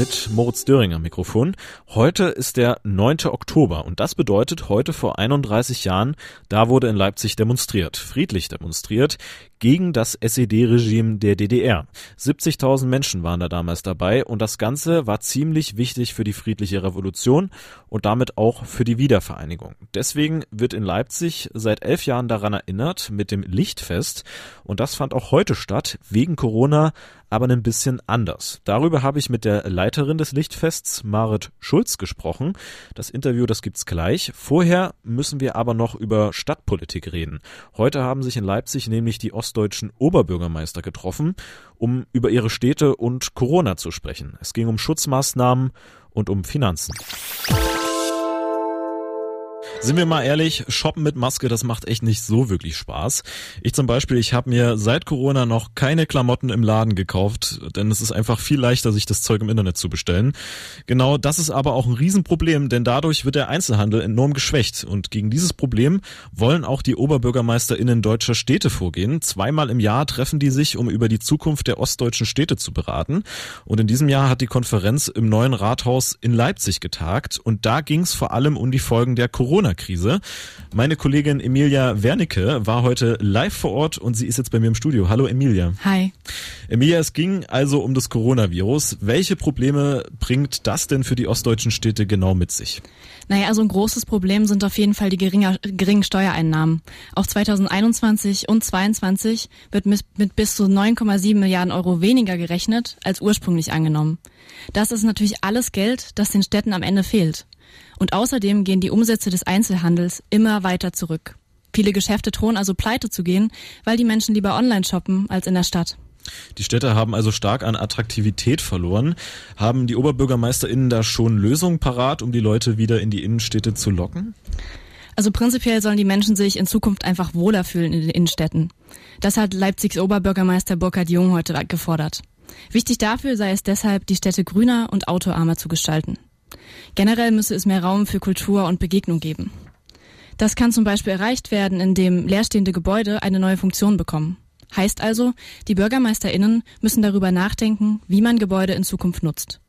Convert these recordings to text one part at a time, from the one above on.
Mit Moritz Döring am Mikrofon. Heute ist der 9. Oktober und das bedeutet, heute vor 31 Jahren, da wurde in Leipzig demonstriert, friedlich demonstriert, gegen das SED-Regime der DDR. 70.000 Menschen waren da damals dabei und das Ganze war ziemlich wichtig für die friedliche Revolution und damit auch für die Wiedervereinigung. Deswegen wird in Leipzig seit elf Jahren daran erinnert mit dem Lichtfest und das fand auch heute statt, wegen Corona, aber ein bisschen anders. Darüber habe ich mit der Leiterin des Lichtfests, Marit Schulz, gesprochen. Das Interview, das gibt's gleich. Vorher müssen wir aber noch über Stadtpolitik reden. Heute haben sich in Leipzig nämlich die Ost ostdeutschen Oberbürgermeister getroffen, um über ihre Städte und Corona zu sprechen. Es ging um Schutzmaßnahmen und um Finanzen. Sind wir mal ehrlich, shoppen mit Maske, das macht echt nicht so wirklich Spaß. Ich zum Beispiel, ich habe mir seit Corona noch keine Klamotten im Laden gekauft, denn es ist einfach viel leichter, sich das Zeug im Internet zu bestellen. Genau das ist aber auch ein Riesenproblem, denn dadurch wird der Einzelhandel enorm geschwächt. Und gegen dieses Problem wollen auch die OberbürgermeisterInnen deutscher Städte vorgehen. Zweimal im Jahr treffen die sich, um über die Zukunft der ostdeutschen Städte zu beraten. Und in diesem Jahr hat die Konferenz im neuen Rathaus in Leipzig getagt. Und da ging es vor allem um die Folgen der Corona Corona-Krise. Meine Kollegin Emilia Wernicke war heute live vor Ort und sie ist jetzt bei mir im Studio. Hallo Emilia. Hi. Emilia, es ging also um das Coronavirus. Welche Probleme bringt das denn für die ostdeutschen Städte genau mit sich? Naja, also ein großes Problem sind auf jeden Fall die geringer, geringen Steuereinnahmen. Auch 2021 und 2022 wird mit, mit bis zu 9,7 Milliarden Euro weniger gerechnet als ursprünglich angenommen. Das ist natürlich alles Geld, das den Städten am Ende fehlt. Und außerdem gehen die Umsätze des Einzelhandels immer weiter zurück. Viele Geschäfte drohen also pleite zu gehen, weil die Menschen lieber online shoppen als in der Stadt. Die Städte haben also stark an Attraktivität verloren. Haben die OberbürgermeisterInnen da schon Lösungen parat, um die Leute wieder in die Innenstädte zu locken? Also prinzipiell sollen die Menschen sich in Zukunft einfach wohler fühlen in den Innenstädten. Das hat Leipzigs Oberbürgermeister Burkhard Jung heute gefordert. Wichtig dafür sei es deshalb, die Städte grüner und autoarmer zu gestalten. Generell müsse es mehr Raum für Kultur und Begegnung geben. Das kann zum Beispiel erreicht werden, indem leerstehende Gebäude eine neue Funktion bekommen. Heißt also, die BürgermeisterInnen müssen darüber nachdenken, wie man Gebäude in Zukunft nutzt.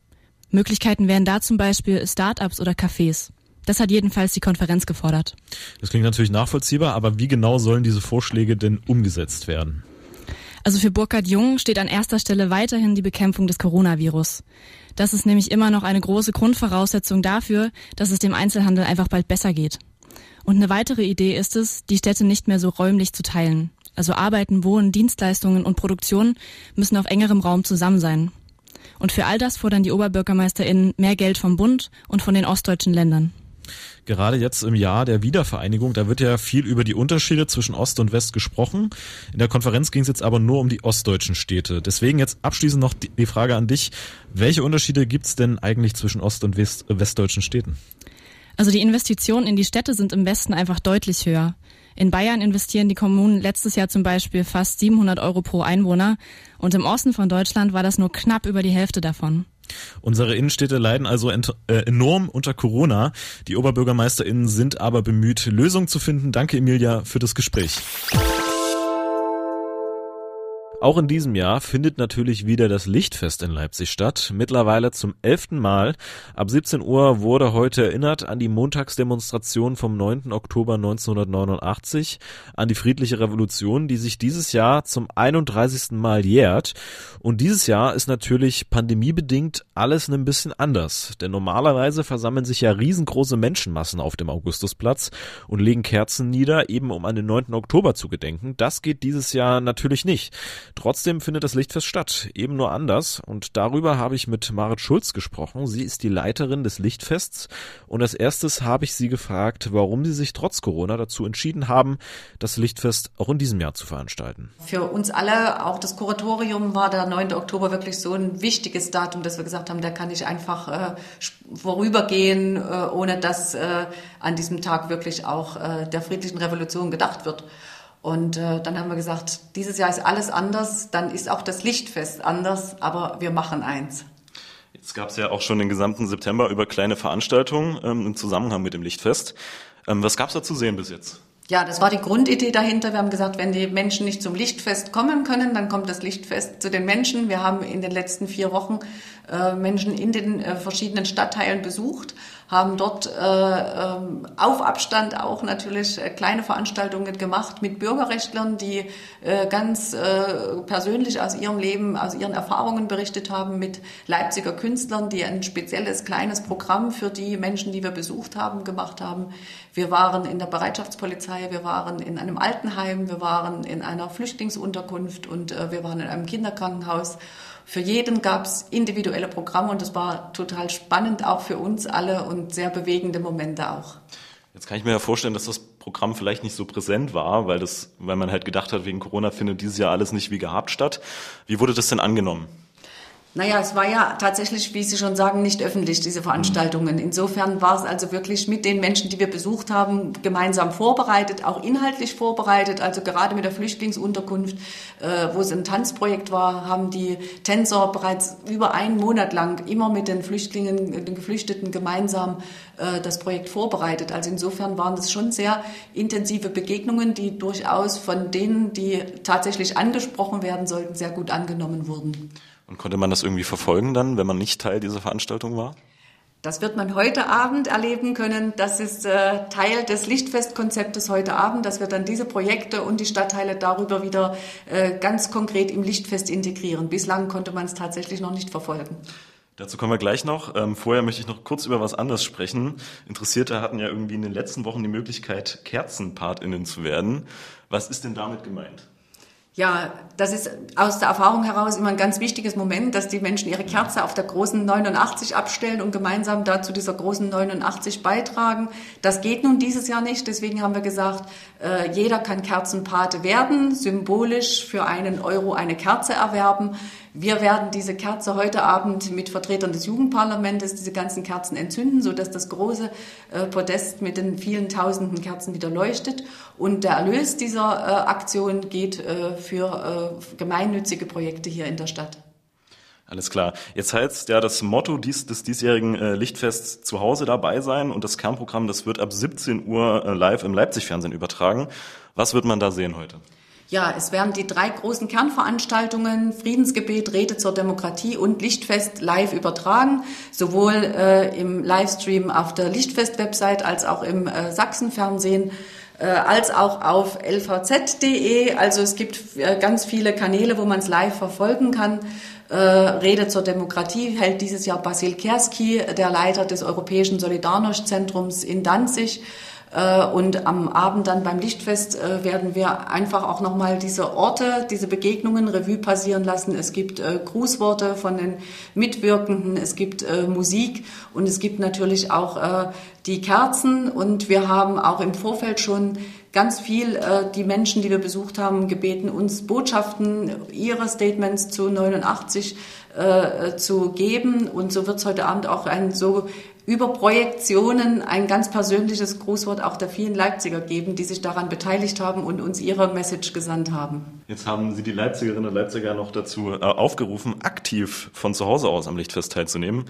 Möglichkeiten wären da zum Beispiel Start-ups oder Cafés. Das hat jedenfalls die Konferenz gefordert. Das klingt natürlich nachvollziehbar, aber wie genau sollen diese Vorschläge denn umgesetzt werden? Also für Burkhard Jung steht an erster Stelle weiterhin die Bekämpfung des Coronavirus. Das ist nämlich immer noch eine große Grundvoraussetzung dafür, dass es dem Einzelhandel einfach bald besser geht. Und eine weitere Idee ist es, die Städte nicht mehr so räumlich zu teilen. Also Arbeiten, Wohnen, Dienstleistungen und Produktion müssen auf engerem Raum zusammen sein. Und für all das fordern die OberbürgermeisterInnen mehr Geld vom Bund und von den ostdeutschen Ländern. Gerade jetzt im Jahr der Wiedervereinigung, da wird ja viel über die Unterschiede zwischen Ost und West gesprochen. In der Konferenz ging es jetzt aber nur um die ostdeutschen Städte. Deswegen jetzt abschließend noch die Frage an dich. Welche Unterschiede gibt es denn eigentlich zwischen ost- und West westdeutschen Städten? Also die Investitionen in die Städte sind im Westen einfach deutlich höher. In Bayern investieren die Kommunen letztes Jahr zum Beispiel fast 700 Euro pro Einwohner und im Osten von Deutschland war das nur knapp über die Hälfte davon. Unsere Innenstädte leiden also äh, enorm unter Corona. Die OberbürgermeisterInnen sind aber bemüht, Lösungen zu finden. Danke, Emilia, für das Gespräch. Auch in diesem Jahr findet natürlich wieder das Lichtfest in Leipzig statt. Mittlerweile zum elften Mal. Ab 17 Uhr wurde heute erinnert an die Montagsdemonstration vom 9. Oktober 1989, an die friedliche Revolution, die sich dieses Jahr zum 31. Mal jährt. Und dieses Jahr ist natürlich pandemiebedingt alles ein bisschen anders. Denn normalerweise versammeln sich ja riesengroße Menschenmassen auf dem Augustusplatz und legen Kerzen nieder, eben um an den 9. Oktober zu gedenken. Das geht dieses Jahr natürlich nicht. Trotzdem findet das Lichtfest statt, eben nur anders. Und darüber habe ich mit Marit Schulz gesprochen. Sie ist die Leiterin des Lichtfests. Und als erstes habe ich sie gefragt, warum sie sich trotz Corona dazu entschieden haben, das Lichtfest auch in diesem Jahr zu veranstalten. Für uns alle, auch das Kuratorium, war der 9. Oktober wirklich so ein wichtiges Datum, dass wir gesagt haben, da kann ich einfach äh, vorübergehen, äh, ohne dass äh, an diesem Tag wirklich auch äh, der friedlichen Revolution gedacht wird. Und äh, dann haben wir gesagt, dieses Jahr ist alles anders, dann ist auch das Lichtfest anders, aber wir machen eins. Jetzt gab es ja auch schon den gesamten September über kleine Veranstaltungen ähm, im Zusammenhang mit dem Lichtfest. Ähm, was gab es da zu sehen bis jetzt? Ja, das war die Grundidee dahinter. Wir haben gesagt, wenn die Menschen nicht zum Lichtfest kommen können, dann kommt das Lichtfest zu den Menschen. Wir haben in den letzten vier Wochen äh, Menschen in den äh, verschiedenen Stadtteilen besucht, haben dort äh, ähm, auf Abstand auch natürlich äh, kleine Veranstaltungen gemacht mit Bürgerrechtlern, die äh, ganz äh, persönlich aus ihrem Leben, aus ihren Erfahrungen berichtet haben, mit Leipziger Künstlern, die ein spezielles kleines Programm für die Menschen, die wir besucht haben, gemacht haben. Wir waren in der Bereitschaftspolizei, wir waren in einem Altenheim, wir waren in einer Flüchtlingsunterkunft und äh, wir waren in einem Kinderkrankenhaus. Für jeden gab es individuelle Programme und das war total spannend, auch für uns alle und sehr bewegende Momente auch. Jetzt kann ich mir ja vorstellen, dass das Programm vielleicht nicht so präsent war, weil das, weil man halt gedacht hat, wegen Corona findet dieses Jahr alles nicht wie gehabt statt. Wie wurde das denn angenommen? Naja, es war ja tatsächlich, wie Sie schon sagen, nicht öffentlich, diese Veranstaltungen. Insofern war es also wirklich mit den Menschen, die wir besucht haben, gemeinsam vorbereitet, auch inhaltlich vorbereitet. Also gerade mit der Flüchtlingsunterkunft, äh, wo es ein Tanzprojekt war, haben die Tänzer bereits über einen Monat lang immer mit den Flüchtlingen, den Geflüchteten gemeinsam äh, das Projekt vorbereitet. Also insofern waren das schon sehr intensive Begegnungen, die durchaus von denen, die tatsächlich angesprochen werden sollten, sehr gut angenommen wurden. Und konnte man das irgendwie verfolgen dann, wenn man nicht Teil dieser Veranstaltung war? Das wird man heute Abend erleben können. Das ist äh, Teil des Lichtfestkonzeptes heute Abend, dass wir dann diese Projekte und die Stadtteile darüber wieder äh, ganz konkret im Lichtfest integrieren. Bislang konnte man es tatsächlich noch nicht verfolgen. Dazu kommen wir gleich noch. Ähm, vorher möchte ich noch kurz über was anderes sprechen. Interessierte hatten ja irgendwie in den letzten Wochen die Möglichkeit, KerzenpartInnen zu werden. Was ist denn damit gemeint? Ja, das ist aus der Erfahrung heraus immer ein ganz wichtiges Moment, dass die Menschen ihre Kerze auf der großen 89 abstellen und gemeinsam da zu dieser großen 89 beitragen. Das geht nun dieses Jahr nicht, deswegen haben wir gesagt, äh, jeder kann Kerzenpate werden, symbolisch für einen Euro eine Kerze erwerben. Wir werden diese Kerze heute Abend mit Vertretern des Jugendparlamentes diese ganzen Kerzen entzünden, sodass das große äh, Podest mit den vielen tausenden Kerzen wieder leuchtet. Und der Erlös dieser äh, Aktion geht äh, für gemeinnützige Projekte hier in der Stadt. Alles klar. Jetzt heißt ja das Motto dies, des diesjährigen äh, Lichtfests zu Hause dabei sein und das Kernprogramm, das wird ab 17 Uhr äh, live im Leipzig-Fernsehen übertragen. Was wird man da sehen heute? Ja, es werden die drei großen Kernveranstaltungen Friedensgebet, Rede zur Demokratie und Lichtfest live übertragen, sowohl äh, im Livestream auf der Lichtfest-Website als auch im äh, Sachsenfernsehen äh, als auch auf lvz.de. Also es gibt äh, ganz viele Kanäle, wo man es live verfolgen kann. Äh, Rede zur Demokratie hält dieses Jahr Basil Kerski, der Leiter des Europäischen Solidarność-Zentrums in Danzig. Äh, und am Abend dann beim Lichtfest äh, werden wir einfach auch nochmal diese Orte, diese Begegnungen Revue passieren lassen. Es gibt äh, Grußworte von den Mitwirkenden, es gibt Musik und es gibt natürlich auch die Kerzen. Und wir haben auch im Vorfeld schon ganz viel die Menschen, die wir besucht haben, gebeten, uns Botschaften, ihre Statements zu 89 zu geben. Und so wird es heute Abend auch ein so über Projektionen ein ganz persönliches Grußwort auch der vielen Leipziger geben, die sich daran beteiligt haben und uns ihre Message gesandt haben. Jetzt haben Sie die Leipzigerinnen und Leipziger noch dazu äh, aufgerufen, aktiv von zu Hause aus am Lichtfest teilzunehmen.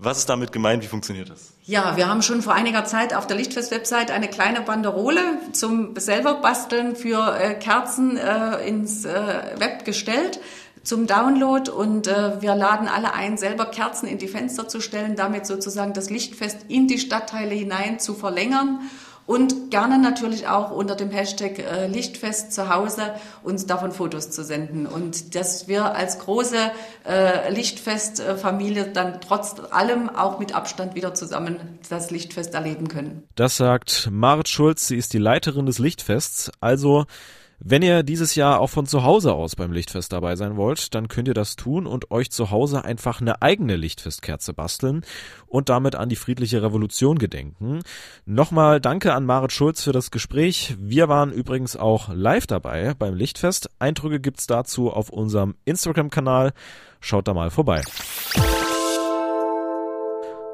Was ist damit gemeint? Wie funktioniert das? Ja, wir haben schon vor einiger Zeit auf der Lichtfest-Website eine kleine Banderole zum selber basteln für äh, Kerzen äh, ins äh, Web gestellt zum Download und äh, wir laden alle ein, selber Kerzen in die Fenster zu stellen, damit sozusagen das Lichtfest in die Stadtteile hinein zu verlängern und gerne natürlich auch unter dem Hashtag äh, Lichtfest zu Hause uns davon Fotos zu senden. Und dass wir als große äh, Lichtfestfamilie dann trotz allem auch mit Abstand wieder zusammen das Lichtfest erleben können. Das sagt Marit Schulz, sie ist die Leiterin des Lichtfests, also wenn ihr dieses Jahr auch von zu Hause aus beim Lichtfest dabei sein wollt, dann könnt ihr das tun und euch zu Hause einfach eine eigene Lichtfestkerze basteln und damit an die friedliche Revolution gedenken. Nochmal danke an Marit Schulz für das Gespräch. Wir waren übrigens auch live dabei beim Lichtfest. Eindrücke gibt's dazu auf unserem Instagram-Kanal. Schaut da mal vorbei.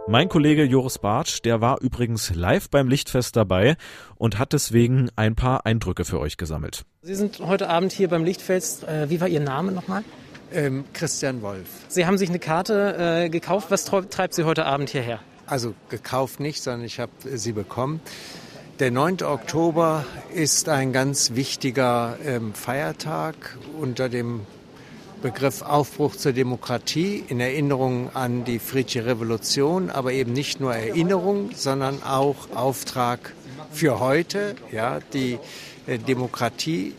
Mein Kollege Joris Bartsch, der war übrigens live beim Lichtfest dabei und hat deswegen ein paar Eindrücke für euch gesammelt. Sie sind heute Abend hier beim Lichtfest. Äh, wie war Ihr Name nochmal? Ähm, Christian Wolf. Sie haben sich eine Karte äh, gekauft. Was treibt Sie heute Abend hierher? Also gekauft nicht, sondern ich habe sie bekommen. Der 9. Oktober ist ein ganz wichtiger ähm, Feiertag unter dem Begriff Aufbruch zur Demokratie in Erinnerung an die friedliche Revolution, aber eben nicht nur Erinnerung, sondern auch Auftrag für heute, ja, die äh, Demokratie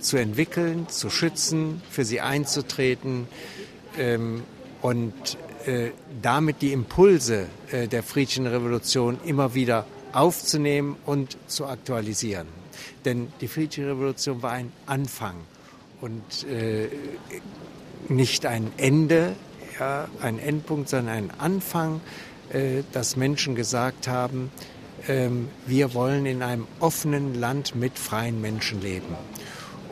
zu entwickeln, zu schützen, für sie einzutreten ähm, und äh, damit die Impulse äh, der friedlichen Revolution immer wieder aufzunehmen und zu aktualisieren. Denn die friedliche Revolution war ein Anfang und äh, nicht ein Ende, ja, ein Endpunkt, sondern ein Anfang, äh, dass Menschen gesagt haben, äh, wir wollen in einem offenen Land mit freien Menschen leben.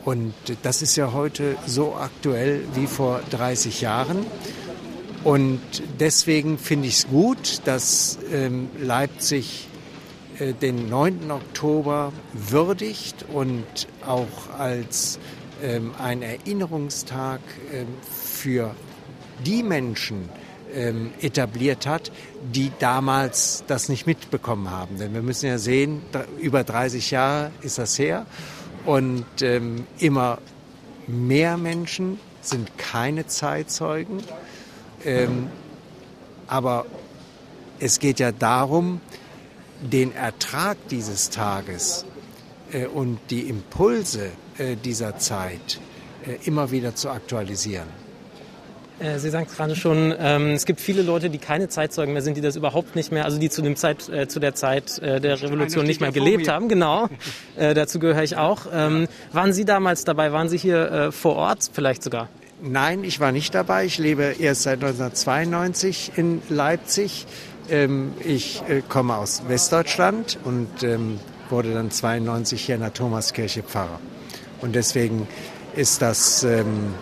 Und das ist ja heute so aktuell wie vor 30 Jahren. Und deswegen finde ich es gut, dass ähm, Leipzig äh, den 9. Oktober würdigt und auch als ähm, ein Erinnerungstag ähm, für die Menschen ähm, etabliert hat, die damals das nicht mitbekommen haben. Denn wir müssen ja sehen, über 30 Jahre ist das her und ähm, immer mehr Menschen sind keine Zeitzeugen. Ähm, aber es geht ja darum, den Ertrag dieses Tages und die Impulse äh, dieser Zeit äh, immer wieder zu aktualisieren. Äh, Sie sagen es gerade schon, ähm, es gibt viele Leute, die keine Zeitzeugen mehr sind, die das überhaupt nicht mehr, also die zu, dem Zeit, äh, zu der Zeit äh, der Revolution nicht mehr gelebt haben. Genau, äh, dazu gehöre ich auch. Ähm, waren Sie damals dabei? Waren Sie hier äh, vor Ort vielleicht sogar? Nein, ich war nicht dabei. Ich lebe erst seit 1992 in Leipzig. Ähm, ich äh, komme aus Westdeutschland und ähm, wurde dann 92 hier in der Thomaskirche Pfarrer. Und deswegen ist das ähm,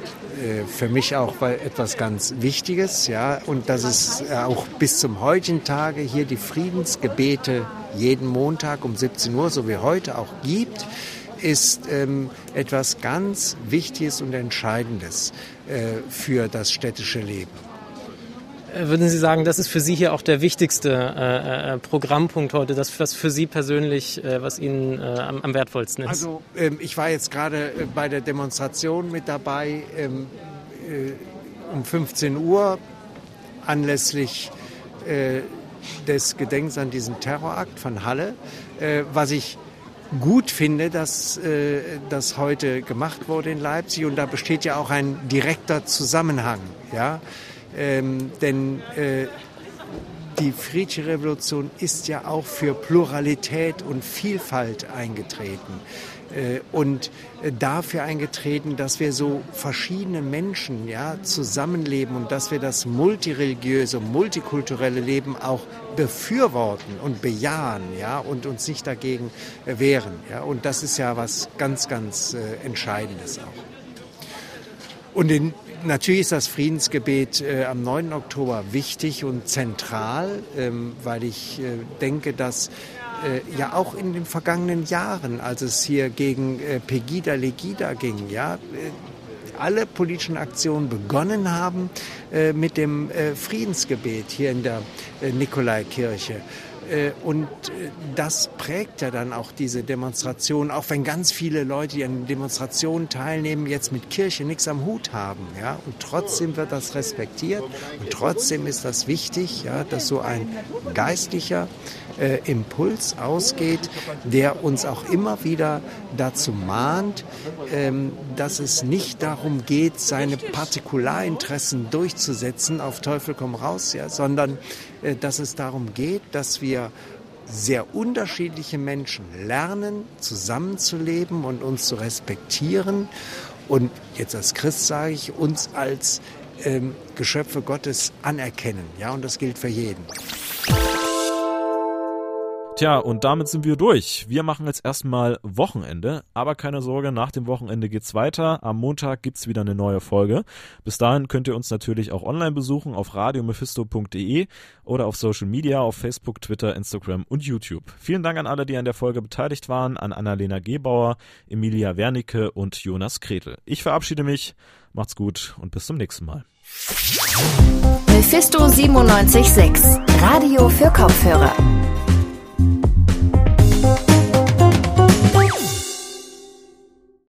äh, für mich auch etwas ganz Wichtiges, ja, und dass es auch bis zum heutigen Tage hier die Friedensgebete jeden Montag um 17 Uhr, so wie heute auch gibt, ist ähm, etwas ganz Wichtiges und Entscheidendes äh, für das städtische Leben. Äh, würden Sie sagen, das ist für Sie hier auch der wichtigste äh, äh, Programmpunkt heute, das was für Sie persönlich, äh, was Ihnen äh, am, am, wertvollsten ist? Also ähm, ich war jetzt gerade äh, bei der Demonstration mit dabei ähm, um 15 Uhr anlässlich des Gedenkens an diesen Terrorakt von Halle, was ich gut finde, dass das heute gemacht wurde in Leipzig und da besteht ja auch ein direkter Zusammenhang, ja. Ähm, denn äh, die friedliche Revolution ist ja auch für Pluralität und Vielfalt eingetreten äh, und äh, dafür eingetreten, dass wir so verschiedene Menschen ja, zusammenleben und dass wir das multireligiöse, multikulturelle Leben auch befürworten und bejahen ja, und uns nicht dagegen äh, wehren. Ja. Und das ist ja was ganz, ganz äh, Entscheidendes auch. Und in Natürlich ist das Friedensgebet äh, am 9. Oktober wichtig und zentral, ähm, weil ich äh, denke, dass äh, ja auch in den vergangenen Jahren, als es hier gegen äh, Pegida Legida ging, ja, äh, alle politischen Aktionen begonnen haben äh, mit dem Friedensgebet hier in der Nikolaikirche. Äh, und äh, das prägt ja dann auch diese Demonstration, auch wenn ganz viele Leute, die an Demonstrationen teilnehmen, jetzt mit Kirche nichts am Hut haben. Ja? Und trotzdem wird das respektiert und trotzdem ist das wichtig, ja, dass so ein geistlicher äh, Impuls ausgeht, der uns auch immer wieder dazu mahnt, ähm, dass es nicht darum geht, seine Partikularinteressen durchzusetzen, auf Teufel komm raus, ja, sondern äh, dass es darum geht, dass wir sehr unterschiedliche Menschen lernen, zusammenzuleben und uns zu respektieren. Und jetzt als Christ sage ich, uns als ähm, Geschöpfe Gottes anerkennen. Ja, und das gilt für jeden. Tja, und damit sind wir durch. Wir machen jetzt erstmal Wochenende, aber keine Sorge, nach dem Wochenende geht's weiter. Am Montag gibt's wieder eine neue Folge. Bis dahin könnt ihr uns natürlich auch online besuchen auf radiomephisto.de oder auf Social Media auf Facebook, Twitter, Instagram und YouTube. Vielen Dank an alle, die an der Folge beteiligt waren, an Annalena Gebauer, Emilia Wernicke und Jonas Kretel. Ich verabschiede mich, macht's gut und bis zum nächsten Mal. Mephisto 976, Radio für Kopfhörer. Thank